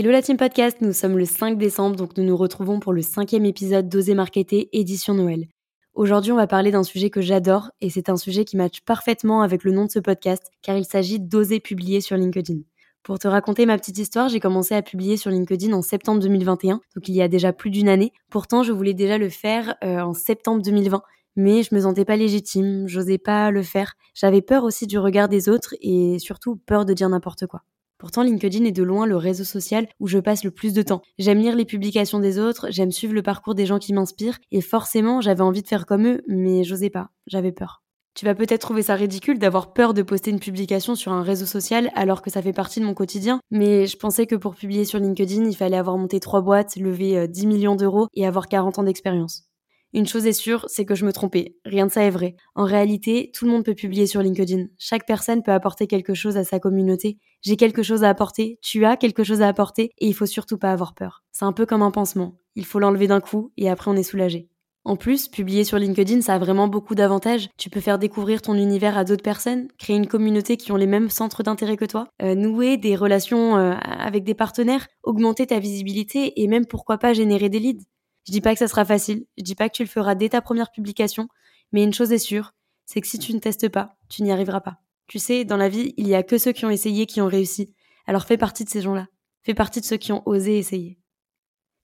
Hello la team podcast, nous sommes le 5 décembre, donc nous nous retrouvons pour le cinquième épisode d'Oser Marketer édition Noël. Aujourd'hui, on va parler d'un sujet que j'adore et c'est un sujet qui matche parfaitement avec le nom de ce podcast car il s'agit d'oser publier sur LinkedIn. Pour te raconter ma petite histoire, j'ai commencé à publier sur LinkedIn en septembre 2021, donc il y a déjà plus d'une année. Pourtant, je voulais déjà le faire euh, en septembre 2020, mais je me sentais pas légitime, j'osais pas le faire. J'avais peur aussi du regard des autres et surtout peur de dire n'importe quoi. Pourtant, LinkedIn est de loin le réseau social où je passe le plus de temps. J'aime lire les publications des autres, j'aime suivre le parcours des gens qui m'inspirent, et forcément, j'avais envie de faire comme eux, mais j'osais pas, j'avais peur. Tu vas peut-être trouver ça ridicule d'avoir peur de poster une publication sur un réseau social alors que ça fait partie de mon quotidien, mais je pensais que pour publier sur LinkedIn, il fallait avoir monté trois boîtes, lever 10 euh, millions d'euros et avoir 40 ans d'expérience. Une chose est sûre, c'est que je me trompais. Rien de ça est vrai. En réalité, tout le monde peut publier sur LinkedIn. Chaque personne peut apporter quelque chose à sa communauté. J'ai quelque chose à apporter, tu as quelque chose à apporter, et il faut surtout pas avoir peur. C'est un peu comme un pansement. Il faut l'enlever d'un coup, et après on est soulagé. En plus, publier sur LinkedIn, ça a vraiment beaucoup d'avantages. Tu peux faire découvrir ton univers à d'autres personnes, créer une communauté qui ont les mêmes centres d'intérêt que toi, euh, nouer des relations euh, avec des partenaires, augmenter ta visibilité et même pourquoi pas générer des leads. Je dis pas que ça sera facile, je dis pas que tu le feras dès ta première publication, mais une chose est sûre, c'est que si tu ne testes pas, tu n'y arriveras pas. Tu sais, dans la vie, il y a que ceux qui ont essayé qui ont réussi. Alors fais partie de ces gens-là. Fais partie de ceux qui ont osé essayer.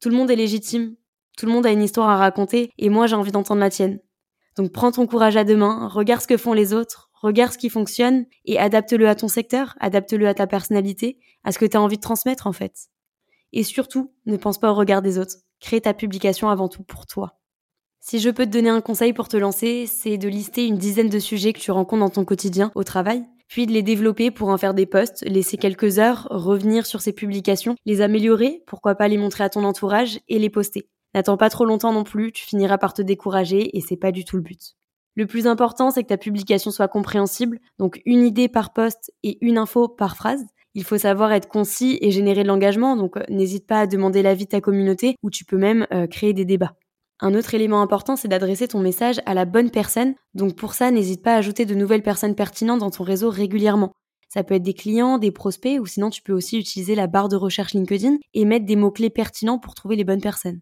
Tout le monde est légitime, tout le monde a une histoire à raconter, et moi j'ai envie d'entendre la tienne. Donc prends ton courage à deux mains, regarde ce que font les autres, regarde ce qui fonctionne, et adapte-le à ton secteur, adapte-le à ta personnalité, à ce que tu as envie de transmettre en fait. Et surtout, ne pense pas au regard des autres. Crée ta publication avant tout pour toi. Si je peux te donner un conseil pour te lancer, c'est de lister une dizaine de sujets que tu rencontres dans ton quotidien au travail, puis de les développer pour en faire des posts, laisser quelques heures, revenir sur ces publications, les améliorer, pourquoi pas les montrer à ton entourage et les poster. N'attends pas trop longtemps non plus, tu finiras par te décourager et c'est pas du tout le but. Le plus important, c'est que ta publication soit compréhensible, donc une idée par post et une info par phrase. Il faut savoir être concis et générer de l'engagement, donc euh, n'hésite pas à demander l'avis de ta communauté ou tu peux même euh, créer des débats. Un autre élément important, c'est d'adresser ton message à la bonne personne, donc pour ça, n'hésite pas à ajouter de nouvelles personnes pertinentes dans ton réseau régulièrement. Ça peut être des clients, des prospects, ou sinon tu peux aussi utiliser la barre de recherche LinkedIn et mettre des mots-clés pertinents pour trouver les bonnes personnes.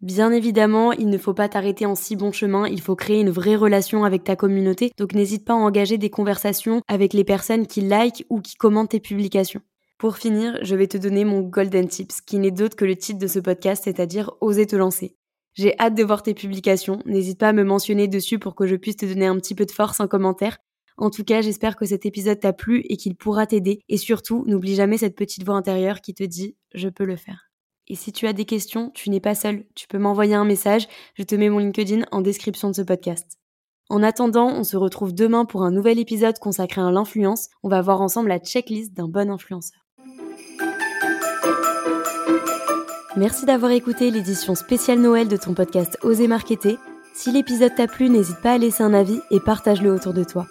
Bien évidemment, il ne faut pas t'arrêter en si bon chemin, il faut créer une vraie relation avec ta communauté, donc n'hésite pas à engager des conversations avec les personnes qui like ou qui commentent tes publications. Pour finir, je vais te donner mon Golden Tips, qui n'est d'autre que le titre de ce podcast, c'est-à-dire Oser te lancer. J'ai hâte de voir tes publications, n'hésite pas à me mentionner dessus pour que je puisse te donner un petit peu de force en commentaire. En tout cas, j'espère que cet épisode t'a plu et qu'il pourra t'aider. Et surtout, n'oublie jamais cette petite voix intérieure qui te dit ⁇ Je peux le faire ⁇ et si tu as des questions, tu n'es pas seul. Tu peux m'envoyer un message. Je te mets mon LinkedIn en description de ce podcast. En attendant, on se retrouve demain pour un nouvel épisode consacré à l'influence. On va voir ensemble la checklist d'un bon influenceur. Merci d'avoir écouté l'édition spéciale Noël de ton podcast Oser Marketer. Si l'épisode t'a plu, n'hésite pas à laisser un avis et partage-le autour de toi.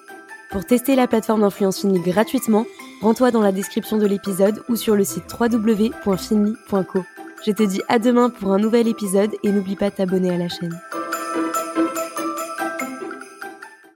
Pour tester la plateforme d'influence Finly gratuitement, rends-toi dans la description de l'épisode ou sur le site www.finly.co. Je te dis à demain pour un nouvel épisode et n'oublie pas de t'abonner à la chaîne.